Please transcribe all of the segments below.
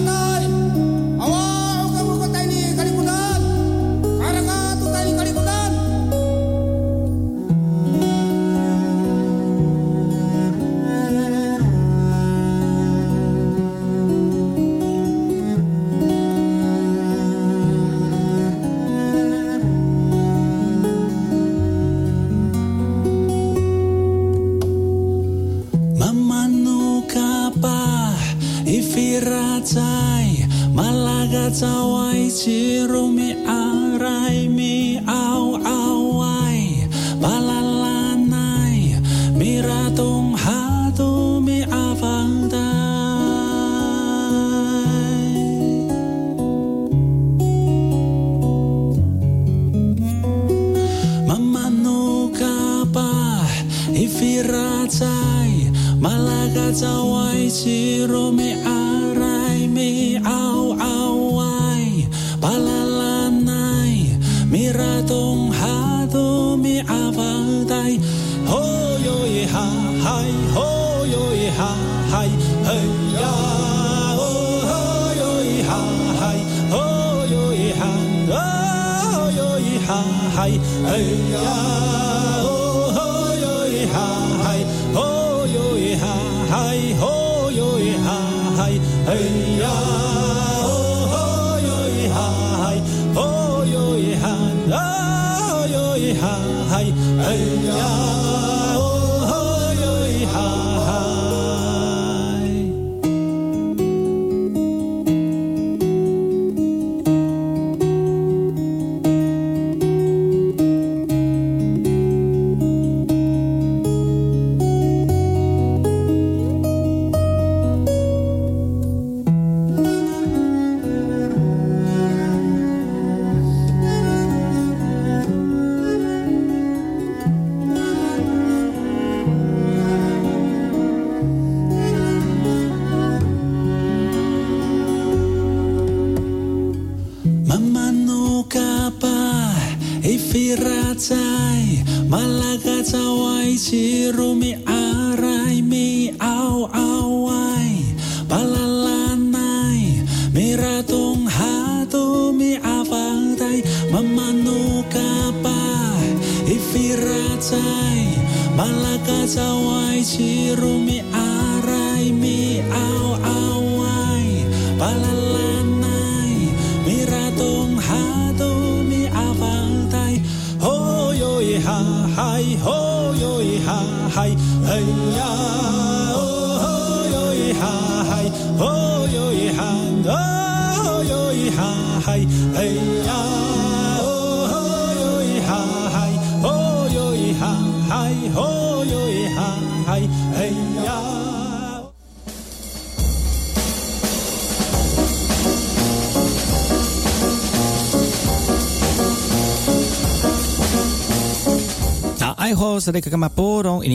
是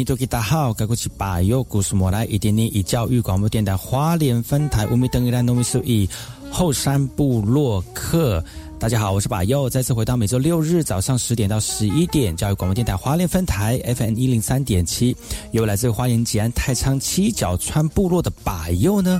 多吉大好，该过去把右古斯莫来，一点点以教育广播电台花莲分台五米等一兰农民数以后山部落客。大家好，我是把佑，再次回到每周六日早上十点到十一点，教育广播电台花莲分台 FM 一零三点七，由来自花莲吉安太仓七角川部落的把佑呢。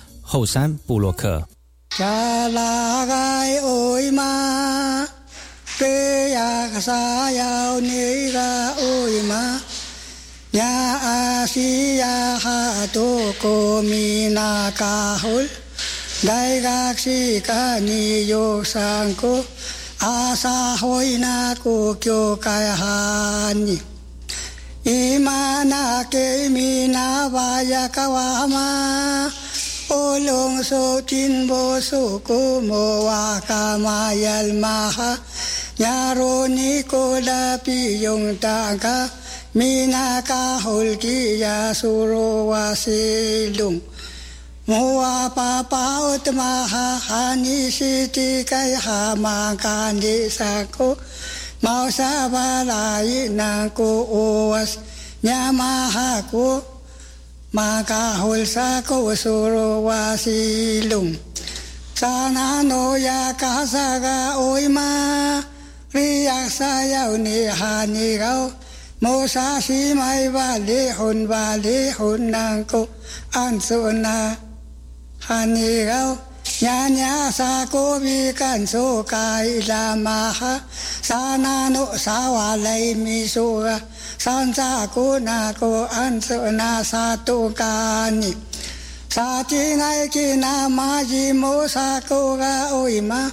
后山布洛克。Olong so kinbo so kumowa kamayal maha. Nyaro ni koda piyong taga Mina kahol kiya suro wasilung Mua papaot maha hani siti kay hama kandi sako. Mausa balay na ko uwas Nyamaha ko makahul sa kusuro wasilong sana no ya kasaga oy ma riyak sayaw ni hanigaw mo sa si may balihon balihon nang ko anso na hanigaw nya nya sa ko bikan so kai lamaha sana no sa walay misuga สันจากูนาโกอันสนาสาตุกานิสาจีไนกินามาจิโมสากูกาอุยมา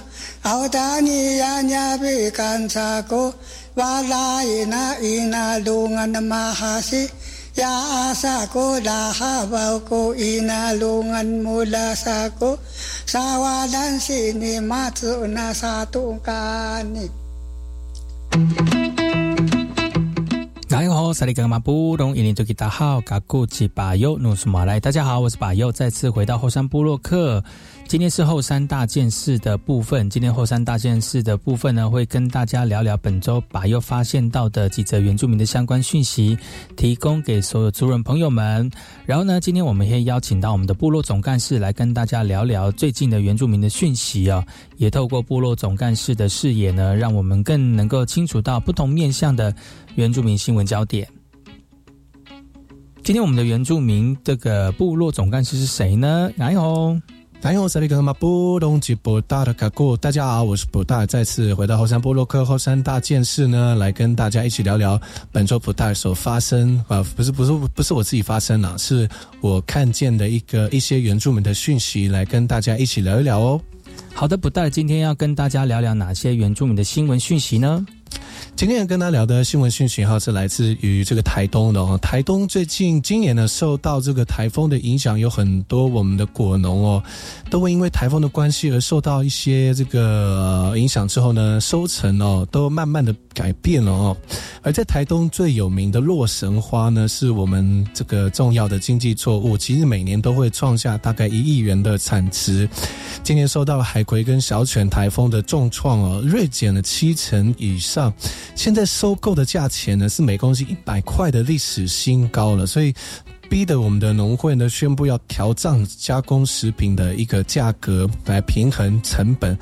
เอาตานิยาญาบิกันสากูวาลาอินาอินาดุงันมหาสิยาสากูดาฮาบาโกอินาลุงันมูลาสากูสาวาดันสินิมาสุนาสาตุกานิ thank you 大家好，萨利格马布隆伊林多吉达好，嘎古吉巴尤努苏马来。大家好，我是巴尤，再次回到后山部落克。今天是后山大件事的部分。今天后山大件事的部分呢，会跟大家聊聊本周把又发现到的几则原住民的相关讯息，提供给所有族人朋友们。然后呢，今天我们会邀请到我们的部落总干事来跟大家聊聊最近的原住民的讯息啊，也透过部落总干事的视野呢，让我们更能够清楚到不同面向的原住民新闻焦点。今天我们的原住民这个部落总干事是谁呢？来哦。大家好，萨利格马布隆吉布大的卡古，大家好，我是布大，再次回到后山波洛克后山大件事呢，来跟大家一起聊聊本周布大所发生啊，不是不是不是我自己发生了，是我看见的一个一些原住民的讯息，来跟大家一起聊一聊哦。好的，布大今天要跟大家聊聊哪些原住民的新闻讯息呢？今天要跟大家聊的新闻讯息哈，是来自于这个台东的哦。台东最近今年呢，受到这个台风的影响，有很多我们的果农哦，都会因为台风的关系而受到一些这个影响之后呢，收成哦都慢慢的改变了哦。而在台东最有名的洛神花呢，是我们这个重要的经济作物，其实每年都会创下大概一亿元的产值。今年受到海葵跟小犬台风的重创哦，锐减了七成以上。现在收购的价钱呢是每公斤一百块的历史新高了，所以逼得我们的农会呢宣布要调涨加工食品的一个价格来平衡成本。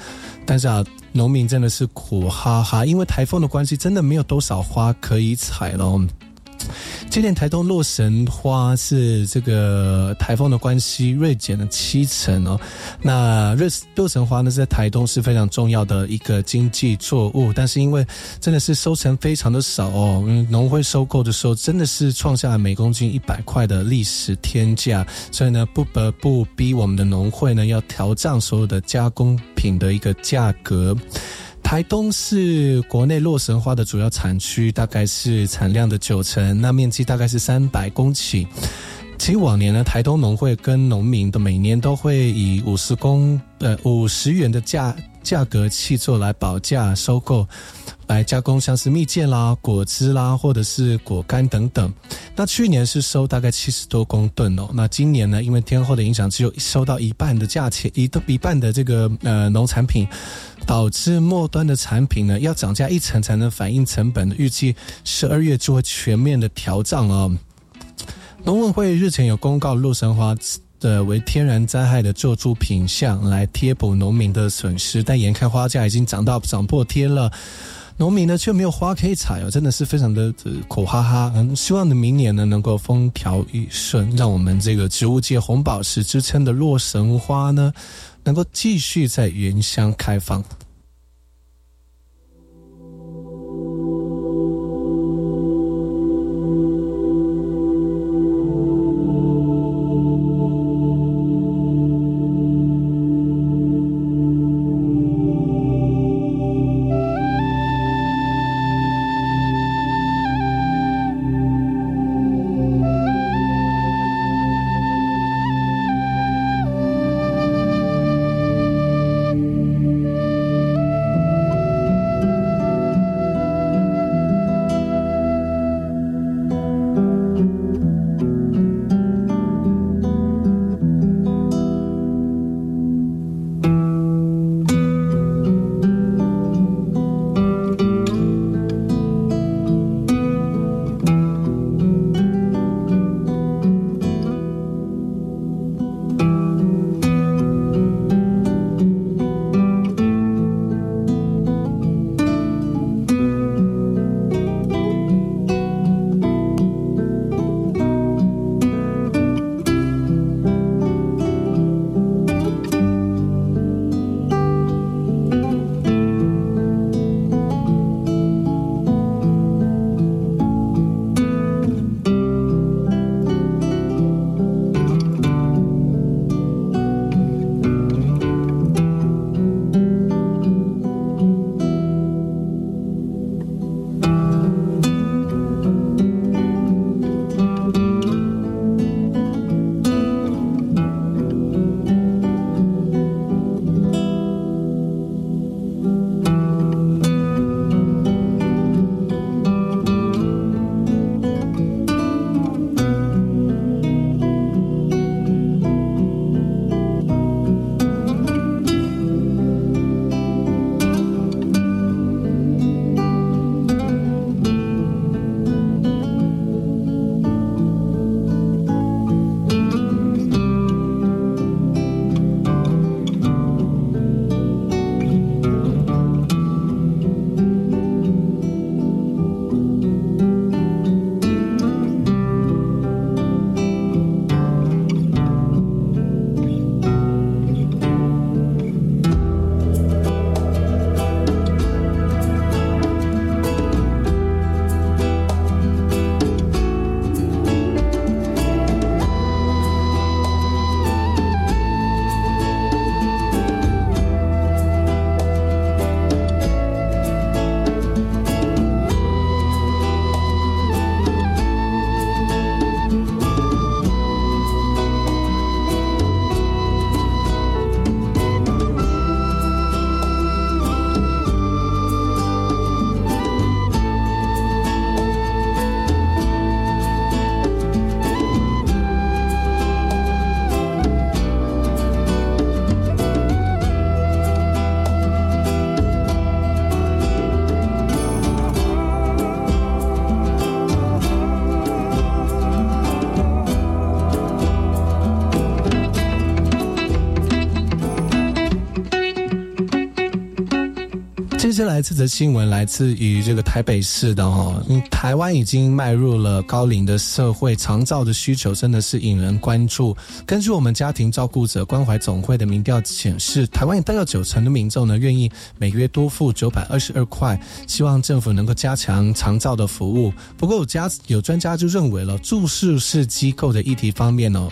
但是啊，农民真的是苦哈哈，因为台风的关系，真的没有多少花可以采了。今年台东洛神花是这个台风的关系锐减了七成哦。那瑞洛神花呢，在台东是非常重要的一个经济作物，但是因为真的是收成非常的少哦，农会收购的时候真的是创下了每公斤一百块的历史天价，所以呢，不得不逼我们的农会呢要调涨所有的加工品的一个价格。台东是国内洛神花的主要产区，大概是产量的九成，那面积大概是三百公顷。其实往年呢，台东农会跟农民的每年都会以五十公呃五十元的价价格去做来保价收购，来加工像是蜜饯啦、果汁啦，或者是果干等等。那去年是收大概七十多公吨哦。那今年呢，因为天后的影响，只有收到一半的价钱，一一半的这个呃农产品，导致末端的产品呢要涨价一层才能反映成本。预计十二月就会全面的调涨哦。农委会日前有公告，洛神花的为天然灾害的救助品项来贴补农民的损失，但眼看花价已经涨到涨破天了，农民呢却没有花可以采哦，真的是非常的苦哈哈。嗯，希望呢明年呢能够风调雨顺，让我们这个植物界红宝石之称的洛神花呢，能够继续在原乡开放。来这则新闻来自于这个台北市的哈，台湾已经迈入了高龄的社会，长照的需求真的是引人关注。根据我们家庭照顾者关怀总会的民调显示，台湾有大概九成的民众呢愿意每个月多付九百二十二块，希望政府能够加强长照的服务。不过有家有专家就认为了，注释式机构的议题方面呢，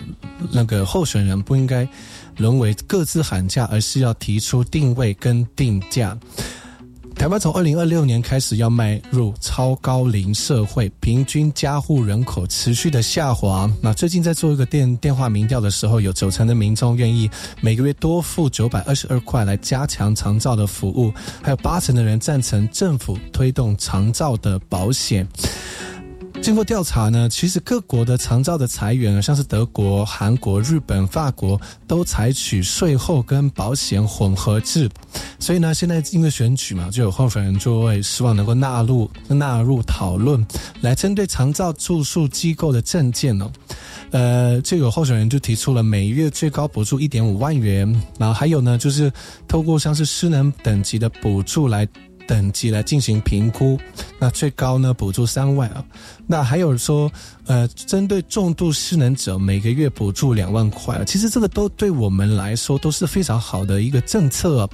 那个候选人不应该沦为各自喊价，而是要提出定位跟定价。台湾从二零二六年开始要迈入超高龄社会，平均加户人口持续的下滑。那最近在做一个电电话民调的时候，有九成的民众愿意每个月多付九百二十二块来加强长照的服务，还有八成的人赞成政府推动长照的保险。经过调查呢，其实各国的长照的裁员，像是德国、韩国、日本、法国，都采取税后跟保险混合制。所以呢，现在因为选举嘛，就有候选人就会希望能够纳入纳入讨论，来针对长照住宿机构的证件哦。呃，这个候选人就提出了每月最高补助一点五万元，然后还有呢，就是透过像是失能等级的补助来。等级来进行评估，那最高呢补助三万啊。那还有说，呃，针对重度失能者每个月补助两万块啊。其实这个都对我们来说都是非常好的一个政策。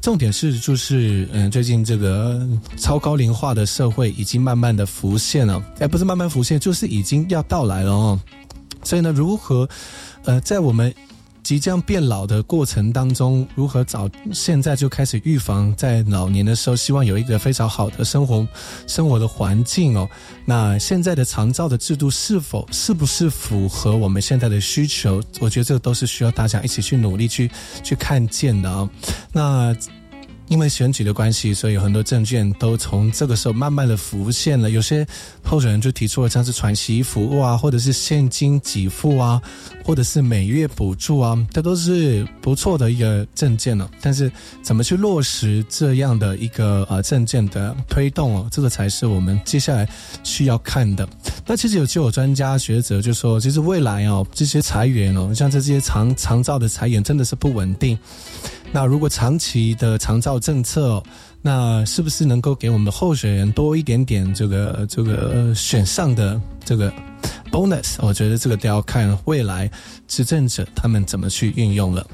重点是就是，嗯，最近这个超高龄化的社会已经慢慢的浮现了，哎，不是慢慢浮现，就是已经要到来了哦。所以呢，如何，呃，在我们。即将变老的过程当中，如何早现在就开始预防，在老年的时候，希望有一个非常好的生活生活的环境哦。那现在的长照的制度是否是不是符合我们现在的需求？我觉得这都是需要大家一起去努力去去看见的啊。那。因为选举的关系，所以很多证券都从这个时候慢慢的浮现了。有些候选人就提出了像是传习服务啊，或者是现金给付啊，或者是每月补助啊，这都是不错的一个证件了。但是怎么去落实这样的一个呃证件的推动哦，这个才是我们接下来需要看的。那其实有就有专家学者就说，其实未来哦这些裁员哦，像这些长长照的裁员真的是不稳定。那如果长期的长照政策，那是不是能够给我们的候选人多一点点这个这个选上的这个 bonus？我觉得这个都要看未来执政者他们怎么去运用了。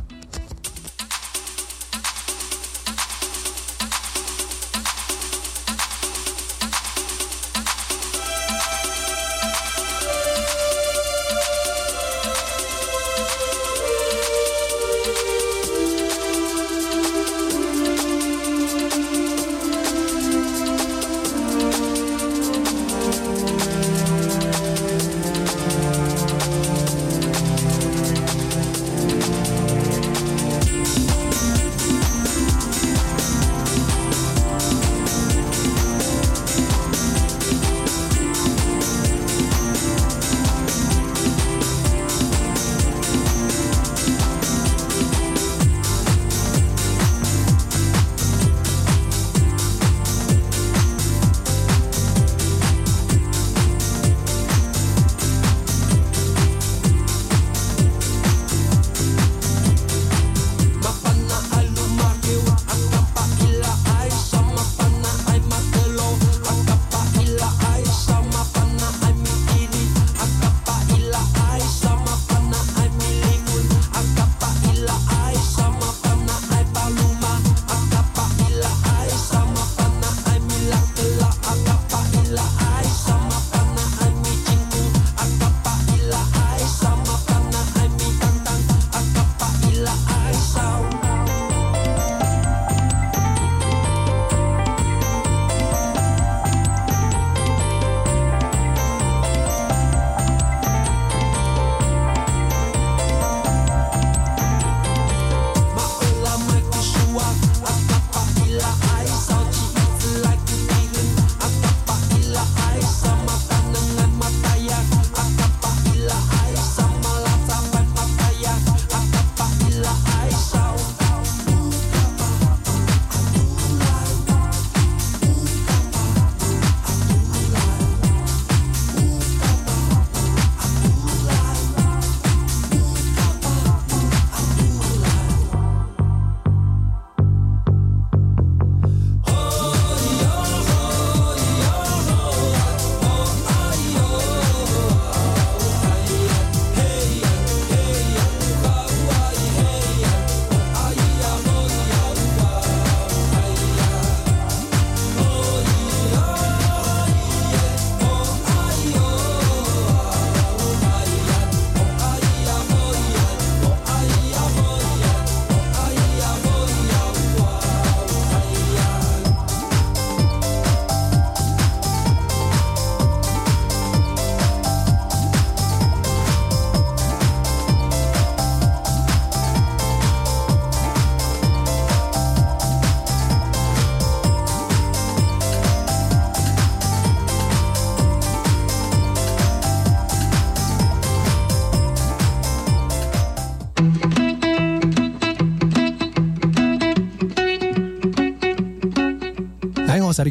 大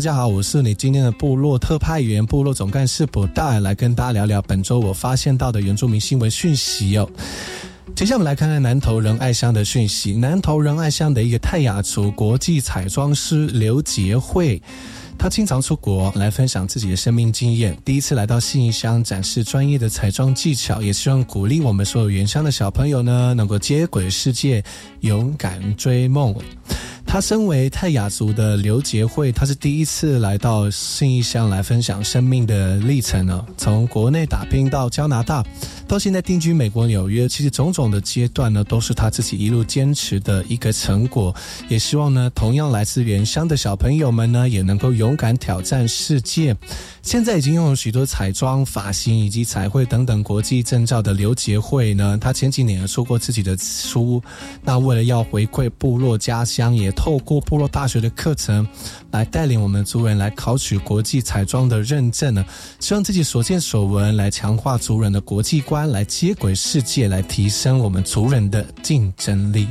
家好，我是你今天的部落特派员、部落总干事布达，来跟大家聊聊本周我发现到的原住民新闻讯息哦。接下来我们来看看南投仁爱乡的讯息，南投仁爱乡的一个泰雅族国际彩妆师刘杰慧。他经常出国来分享自己的生命经验，第一次来到信义乡展示专业的彩妆技巧，也希望鼓励我们所有原乡的小朋友呢，能够接轨世界，勇敢追梦。他身为泰雅族的刘杰慧，他是第一次来到信义乡来分享生命的历程呢。从国内打拼到加拿大，到现在定居美国纽约，其实种种的阶段呢，都是他自己一路坚持的一个成果。也希望呢，同样来自原乡的小朋友们呢，也能够勇敢挑战世界。现在已经拥有许多彩妆、发型以及彩绘等等国际证照的刘杰慧呢，他前几年出过自己的书。那为了要回馈部落家乡，也透过部落大学的课程，来带领我们族人来考取国际彩妆的认证呢。希望自己所见所闻来强化族人的国际观，来接轨世界，来提升我们族人的竞争力。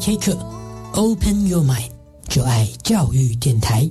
VK 课，Open Your Mind，就爱教育电台。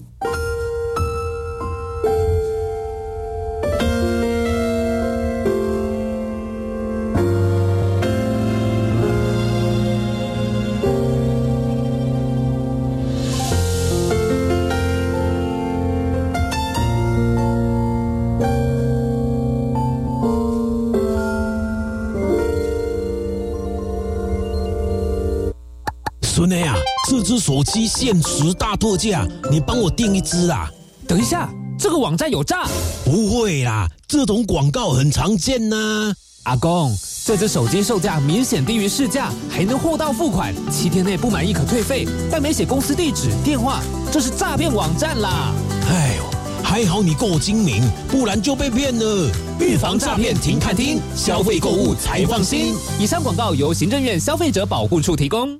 手机限时大特价，你帮我订一只啊！等一下，这个网站有诈？不会啦，这种广告很常见呐。阿公，这只手机售价明显低于市价，还能货到付款，七天内不满意可退费，但没写公司地址、电话，这是诈骗网站啦！哎呦，还好你够精明，不然就被骗了。预防诈骗，停看听，消费购物才放心。以上广告由行政院消费者保护处提供。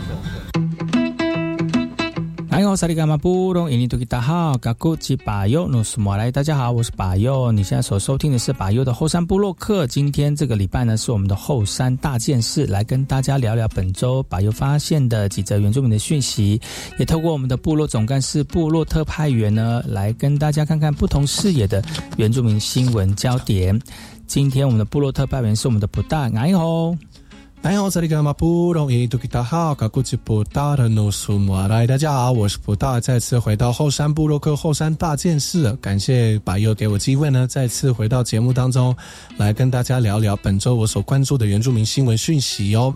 萨利伽马布隆，印尼多吉达好，嘎古吉巴尤努斯莫来，大家好，我是巴尤。你现在所收听的是巴尤的后山部落客。今天这个礼拜呢，是我们的后山大件事，来跟大家聊聊本周巴尤发现的几则原住民的讯息，也透过我们的部落总干事、部落特派员呢，来跟大家看看不同视野的原住民新闻焦点。今天我们的部落特派员是我们的不大，哎吼。哎，我这里干嘛不容易？都给大好，搞估计不大的努苏莫来，大家好，我是不大，再次回到后山部落克后山大件事，感谢把又给我机会呢，再次回到节目当中来跟大家聊聊本周我所关注的原住民新闻讯息哦。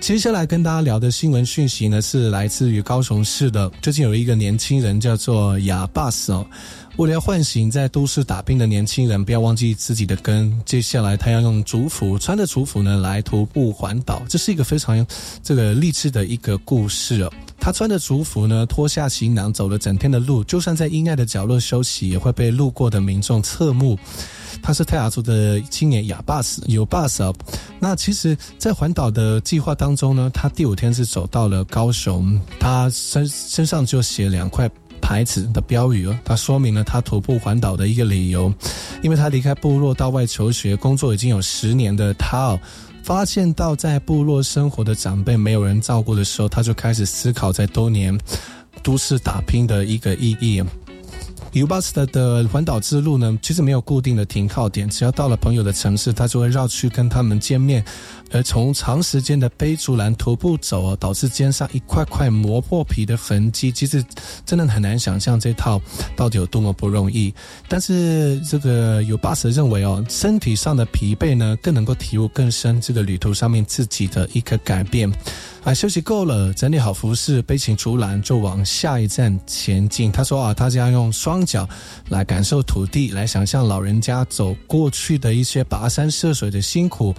接下来跟大家聊的新闻讯息呢，是来自于高雄市的，最近有一个年轻人叫做哑巴斯哦。为了要唤醒在都市打拼的年轻人，不要忘记自己的根。接下来，他要用族服，穿着族服呢来徒步环岛，这是一个非常这个励志的一个故事哦。他穿着族服呢，脱下行囊，走了整天的路，就算在阴暗的角落休息，也会被路过的民众侧目。他是泰雅族的青年哑巴斯，有巴斯。那其实，在环岛的计划当中呢，他第五天是走到了高雄，他身身上就写两块。牌子的标语哦，它说明了他徒步环岛的一个理由，因为他离开部落到外求学工作已经有十年的他哦，发现到在部落生活的长辈没有人照顾的时候，他就开始思考在多年都市打拼的一个意义。u b u s 的环岛之路呢，其实没有固定的停靠点，只要到了朋友的城市，他就会绕去跟他们见面。而从长时间的背竹篮徒步走啊，导致肩上一块块磨破皮的痕迹，其实真的很难想象这套到底有多么不容易。但是这个有巴斯认为哦，身体上的疲惫呢，更能够体悟更深这个旅途上面自己的一个改变。啊，休息够了，整理好服饰，背起竹篮，就往下一站前进。他说啊，他将用双脚来感受土地，来想象老人家走过去的一些跋山涉水的辛苦，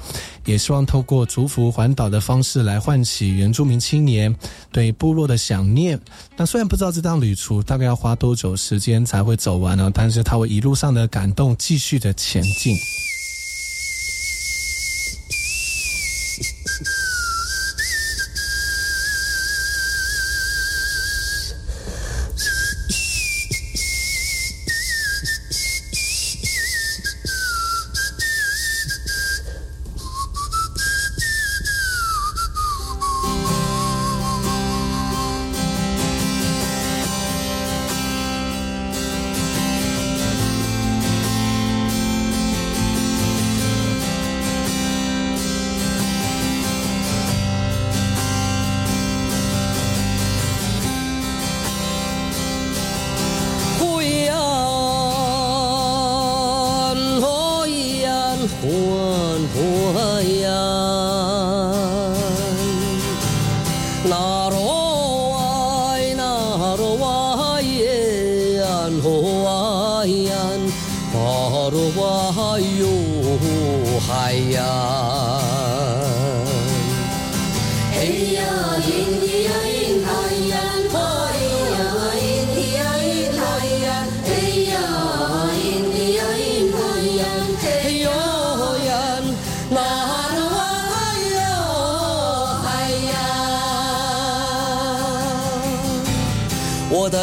也希望透过竹服环岛的方式来唤起原住民青年对部落的想念。那虽然不知道这趟旅途大概要花多久时间才会走完呢，但是他会一路上的感动继续的前进。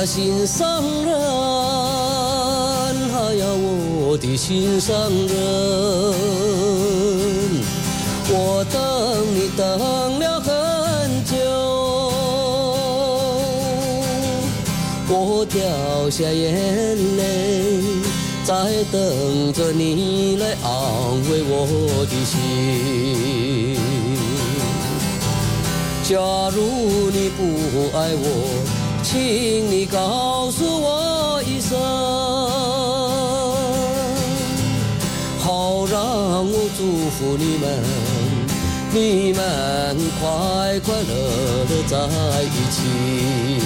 心上人，哎呀，我的心上人。我等你等了很久，我掉下眼泪，在等着你来安慰我的心。假如你不爱我，请你告诉我一声，好让我祝福你们。你们快快乐乐在一起。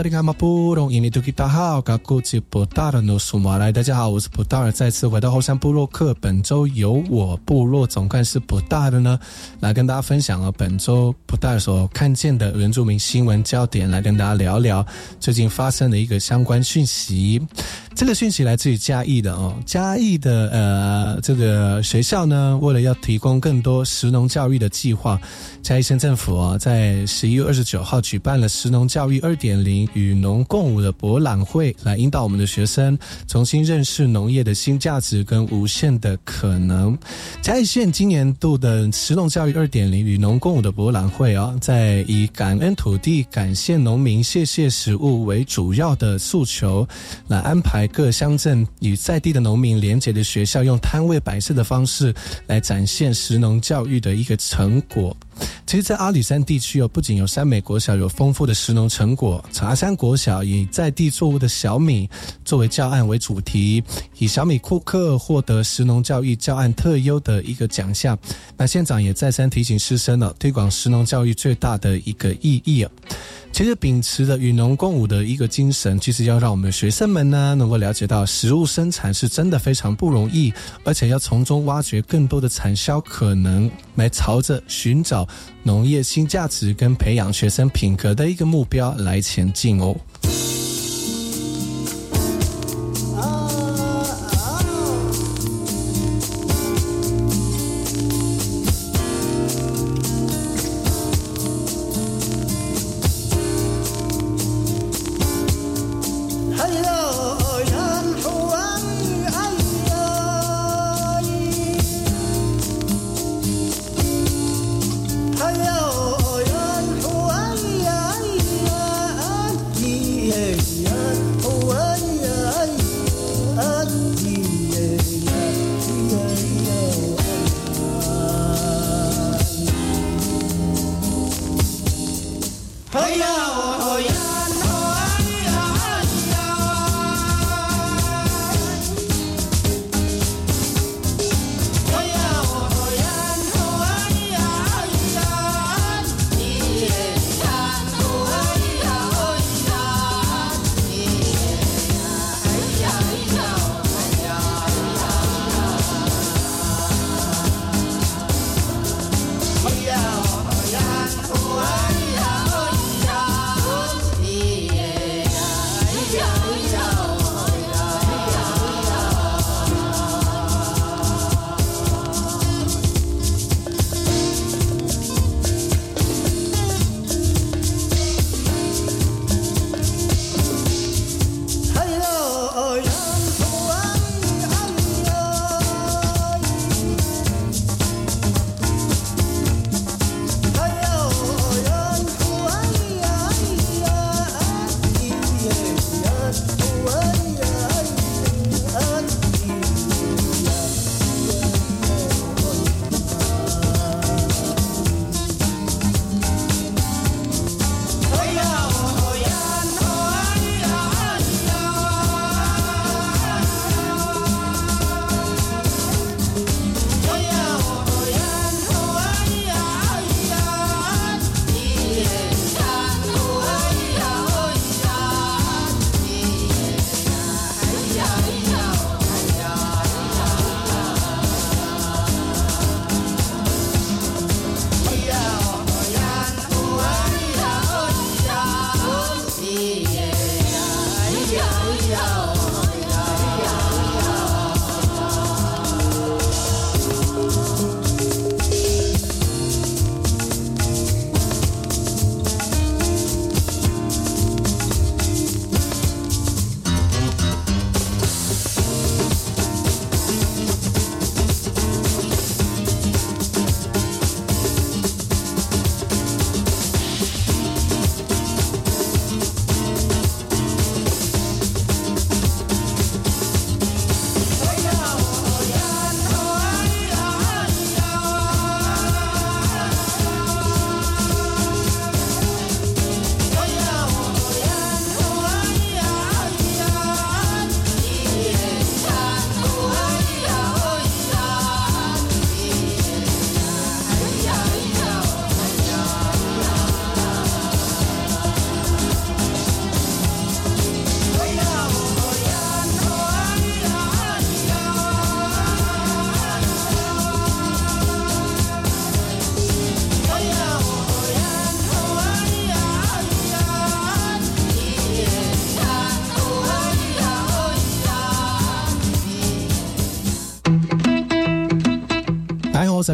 大家好，这里是马布隆，印尼土著大号，噶古吉布达的努苏马来。大家好，我是布达尔，再次回到后山部落客。本周由我部落总干事布达的呢，来跟大家分享了本周布达尔所看见的原住民新闻焦点，来跟大家聊聊最近发生的一个相关讯息。这个讯息来自于嘉义的哦，嘉义的呃这个学校呢，为了要提供更多食农教育的计划，嘉义县政府啊，在十一月二十九号举办了食农教育二点零与农共舞的博览会，来引导我们的学生重新认识农业的新价值跟无限的可能。嘉义县今年度的食农教育二点零与农共舞的博览会啊，在以感恩土地、感谢农民、谢谢食物为主要的诉求，来安排各乡镇与在地的农民连结的学校，用摊位摆设的方式来展现食农教育的一个成果。其实，在阿里山地区哦，不仅有山美国小有丰富的食农成果，茶山国小以在地作物的小米作为教案为主题，以小米库克获得食农教育教案特优的一个奖项。那县长也再三提醒师生了，推广食农教育最大的一个意义啊。其实秉持着与农共舞的一个精神，其实要让我们学生们呢，能够了解到食物生产是真的非常不容易，而且要从中挖掘更多的产销可能，来朝着寻找农业新价值跟培养学生品格的一个目标来前进哦。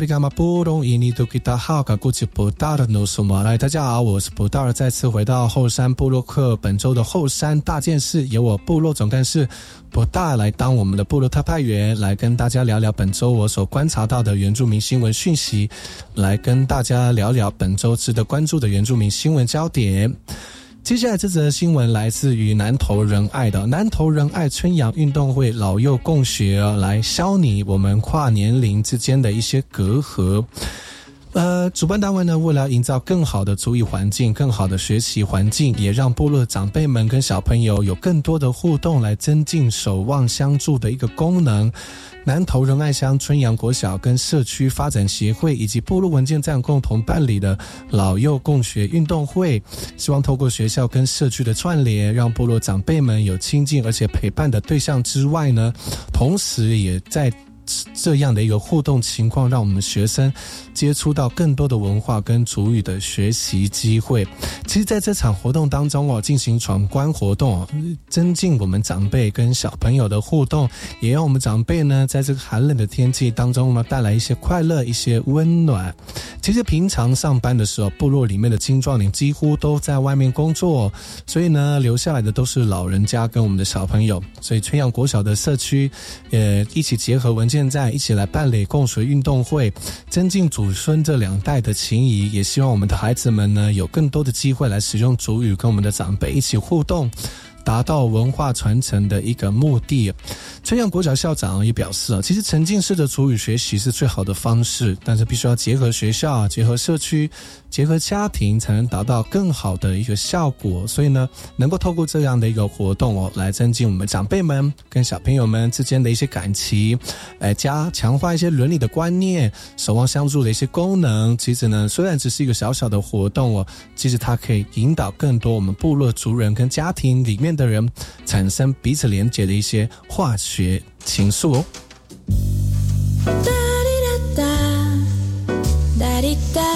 好，萨利伽马布隆伊尼多吉达哈卡古吉布达的努苏马来，大家好，我是布达尔，再次回到后山部落克本周的后山大件事，由我部落总干事布达来当我们的部落特派员，来跟大家聊聊本周我所观察到的原住民新闻讯息，来跟大家聊聊本周值得关注的原住民新闻焦点。接下来这则新闻来自于南投仁爱的南投仁爱春阳运动会老幼共学，来消弭我们跨年龄之间的一些隔阂。呃，主办单位呢，为了营造更好的足浴环境、更好的学习环境，也让部落长辈们跟小朋友有更多的互动，来增进守望相助的一个功能。南投仁爱乡春阳国小跟社区发展协会以及部落文件站共同办理的老幼共学运动会，希望透过学校跟社区的串联，让部落长辈们有亲近而且陪伴的对象之外呢，同时也在这样的一个互动情况，让我们学生接触到更多的文化跟主语的学习机会。其实，在这场活动当中哦，进行闯关活动，增进我们长辈跟小朋友的互动，也让我们长辈呢，在这个寒冷的天气当中呢，带来一些快乐、一些温暖。其实平常上班的时候，部落里面的青壮年几乎都在外面工作，所以呢，留下来的都是老人家跟我们的小朋友。所以春阳国小的社区，呃，一起结合文件现在，一起来办理共学运动会，增进祖孙这两代的情谊。也希望我们的孩子们呢，有更多的机会来使用主语，跟我们的长辈一起互动。达到文化传承的一个目的。春阳国小校长也表示啊，其实沉浸式的主语学习是最好的方式，但是必须要结合学校、结合社区、结合家庭，才能达到更好的一个效果。所以呢，能够透过这样的一个活动哦，来增进我们长辈们跟小朋友们之间的一些感情，来加强化一些伦理的观念、守望相助的一些功能。其实呢，虽然只是一个小小的活动哦，其实它可以引导更多我们部落族人跟家庭里面的人产生彼此连结的一些化学情愫哦。爱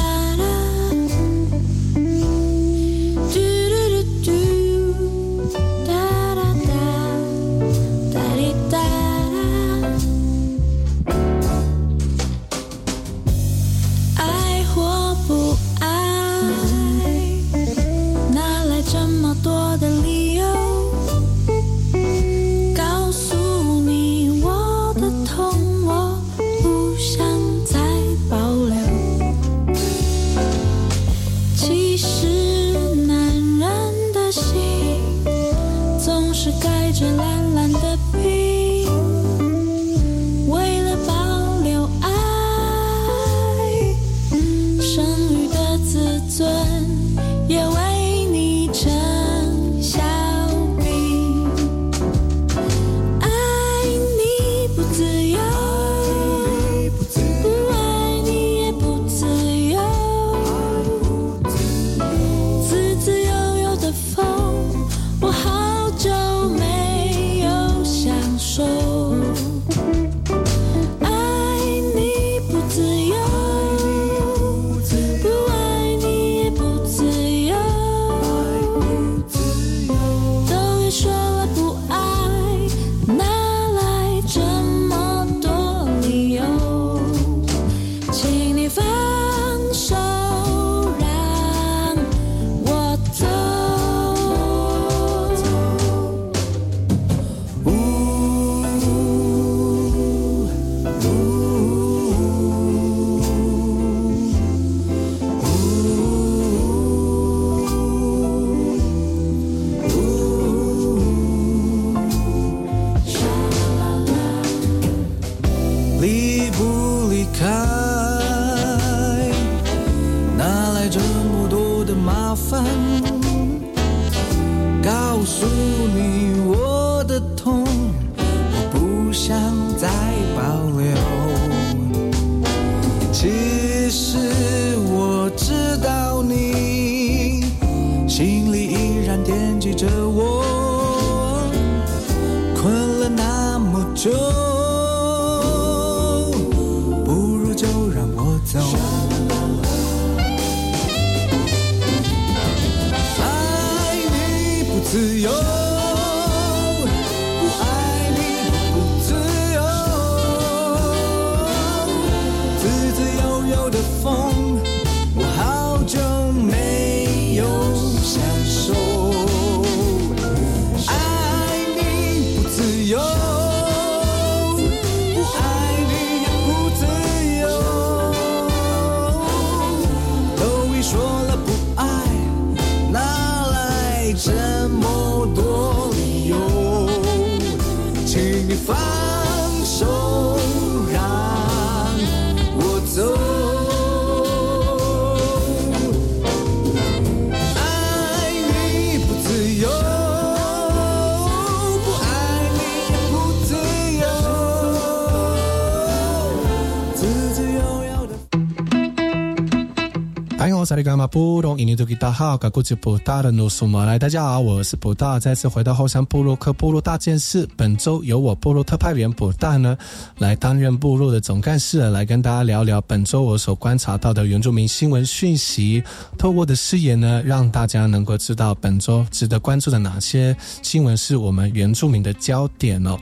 里干嘛布隆印尼多吉大号，噶古吉布大的努苏马来，大家好，我是布大，再次回到后山部落克部落大件事。本周由我部落特派员布大呢来担任部落的总干事，来跟大家聊聊本周我所观察到的原住民新闻讯息。透过的视野呢，让大家能够知道本周值得关注的哪些新闻是我们原住民的焦点哦。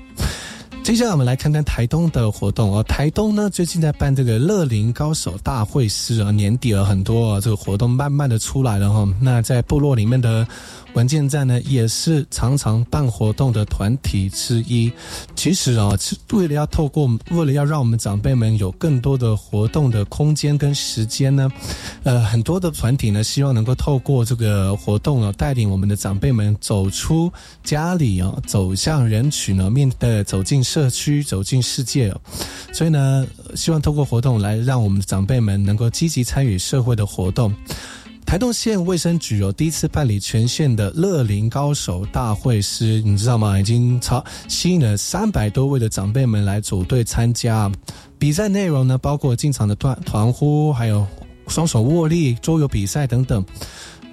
接下来我们来看看台东的活动哦。台东呢最近在办这个乐龄高手大会师啊，年底了很多、啊、这个活动慢慢的出来了哈、那在部落里面的文件站呢，也是常常办活动的团体之一。其实啊，是为了要透过，为了要让我们长辈们有更多的活动的空间跟时间呢，呃，很多的团体呢，希望能够透过这个活动啊，带领我们的长辈们走出家里啊，走向人群呢，面对走进社社区，走进世界、所以呢，希望透过活动来让我们长辈们能够积极参与社会的活动。台东县卫生局有第一次办理全县的乐龄高手大会师，你知道吗？已经超吸引了三百多位的长辈们来组队参加。比赛内容呢，包括进场的团团呼，还有双手握力、桌游比赛等等。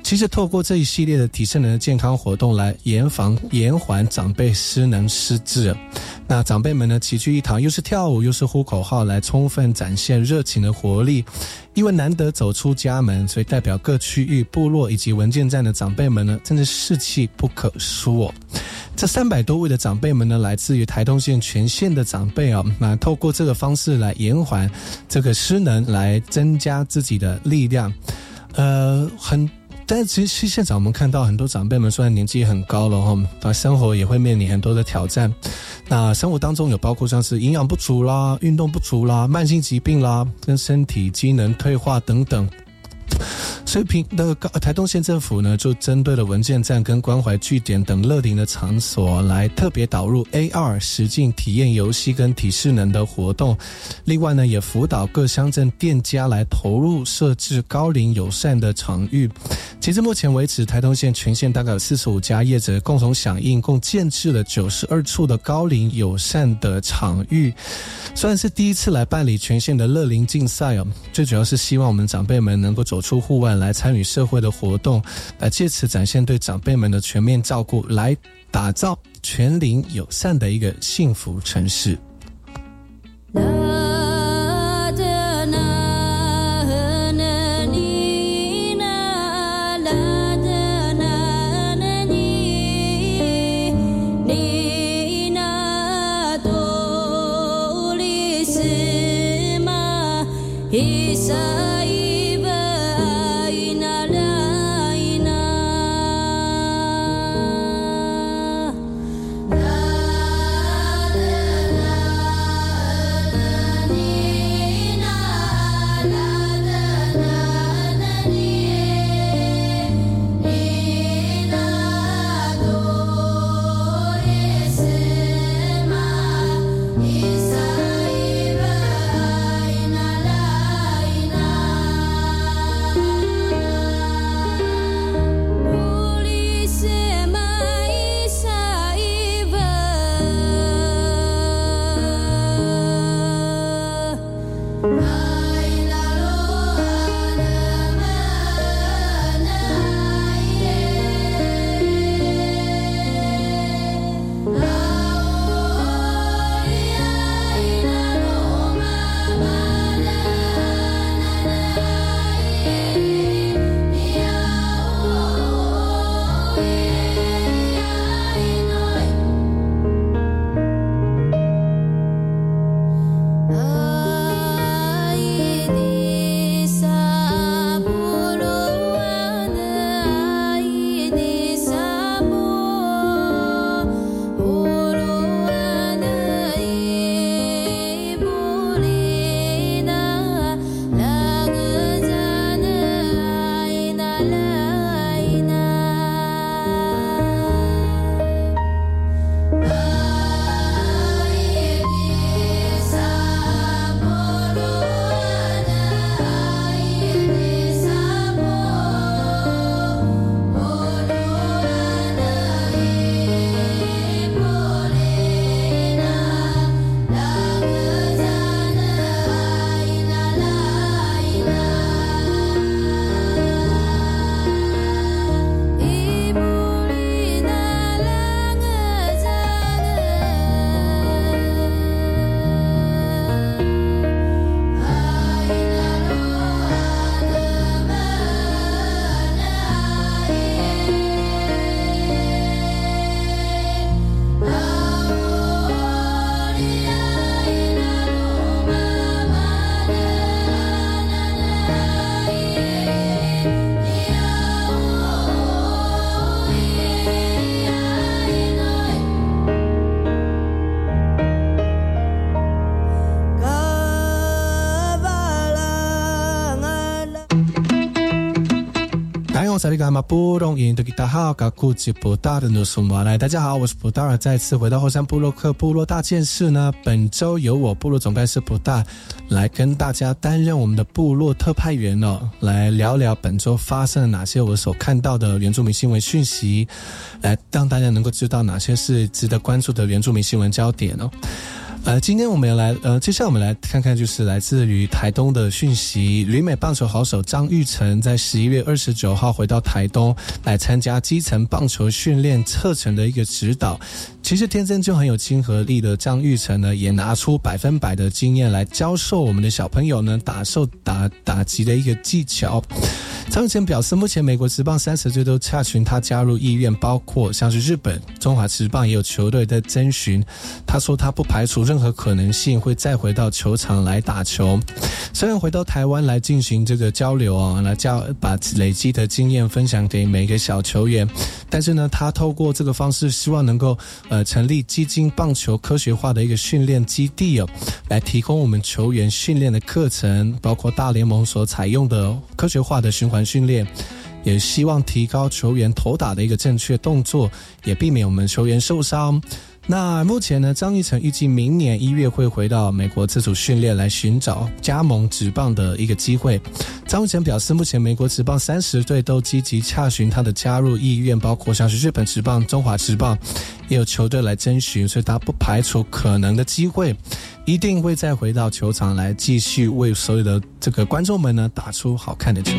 其实透过这一系列的提升人的健康活动来延防延缓长辈失能失智，那长辈们呢齐聚一堂，又是跳舞又是呼口号，来充分展现热情的活力。因为难得走出家门，所以代表各区域、部落以及文件站的长辈们呢，真的士气不可输哦。这三百多位的长辈们呢，来自于台东县全县的长辈啊、那透过这个方式来延缓这个失能，来增加自己的力量。呃，很。但其实现场我们看到很多长辈们虽然年纪很高了哈，但生活也会面临很多的挑战。那生活当中有包括像是营养不足啦、运动不足啦、慢性疾病啦、跟身体机能退化等等。所以平那个台东县政府呢，就针对了文件站跟关怀据点等乐龄的场所，来特别导入 AR 实境体验游戏跟体适能的活动。另外呢，也辅导各乡镇店家来投入设置高龄友善的场域。截至目前为止，台东县全县大概有四十五家业者共同响应，共建制了九十二处的高龄友善的场域。虽然是第一次来办理全县的乐龄竞赛哦，最主要是希望我们长辈们能够走走出户外来参与社会的活动，来借此展现对长辈们的全面照顾，来打造全龄友善的一个幸福城市。萨利嘎马布隆印度吉达好，嘎库吉布达的努苏马来，大家好，我是布达尔，再次回到后山部落克部落大件事呢。本周由我部落总干事布达来跟大家担任我们的部落特派员哦，来聊聊本周发生了哪些我所看到的原住民新闻讯息，来让大家能够知道哪些是值得关注的原住民新闻焦点哦。呃，今天我们要来，呃，接下来我们来看看，就是来自于台东的讯息。旅美棒球好手张玉成在十一月二十九号回到台东来参加基层棒球训练课程的一个指导。其实天生就很有亲和力的张玉成呢，也拿出百分百的经验来教授我们的小朋友呢打受打打击的一个技巧。张玉成表示，目前美国职棒三十岁都洽询他加入意愿，包括像是日本中华职棒也有球队在征询。他说他不排除任任何可能性会再回到球场来打球。虽然回到台湾来进行这个交流啊，来交把累积的经验分享给每个小球员，但是呢，他透过这个方式，希望能够呃成立基金棒球科学化的一个训练基地哦，来提供我们球员训练的课程，包括大联盟所采用的科学化的循环训练，也希望提高球员投打的一个正确动作，也避免我们球员受伤。那目前呢，张玉成预计明年一月会回到美国自主训练，来寻找加盟职棒的一个机会。张玉成表示，目前美国职棒三十队都积极洽询他的加入意愿，包括像是日本职棒、中华职棒，也有球队来征询，所以他不排除可能的机会，一定会再回到球场来继续为所有的这个观众们呢打出好看的球。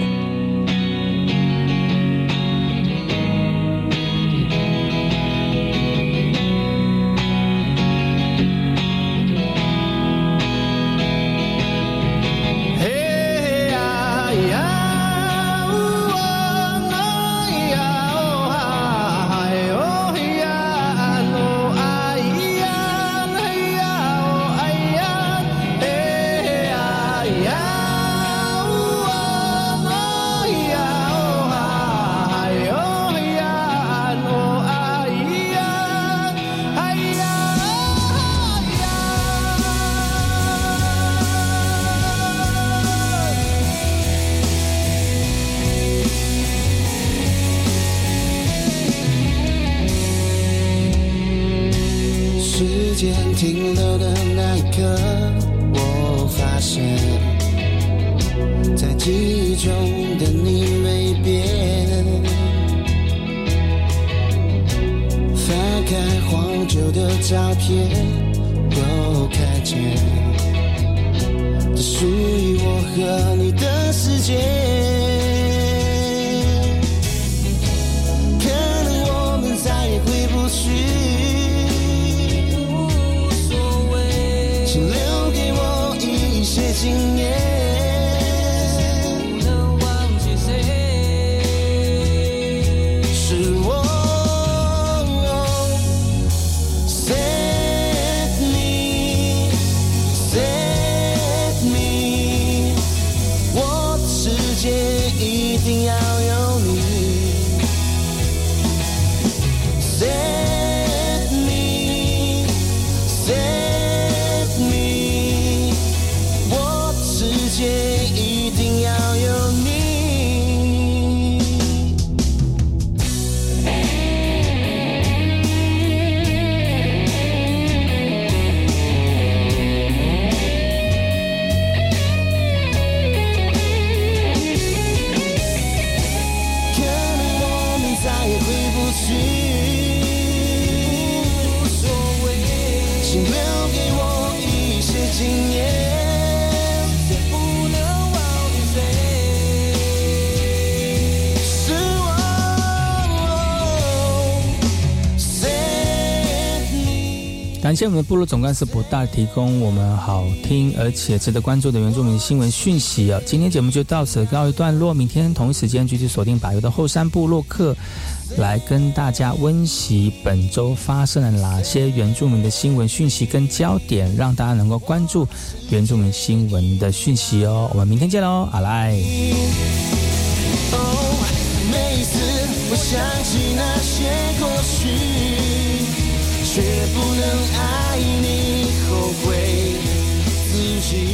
谢我们的部落总干事不大提供我们好听而且值得关注的原住民新闻讯息啊！今天节目就到此告一段落，明天同一时间继续锁定百油的后山部落客，来跟大家温习本周发生了哪些原住民的新闻讯息跟焦点，让大家能够关注原住民新闻的讯息哦。我们明天见喽，阿来。哦，每一次我想起那些过去，却不能爱你，后悔。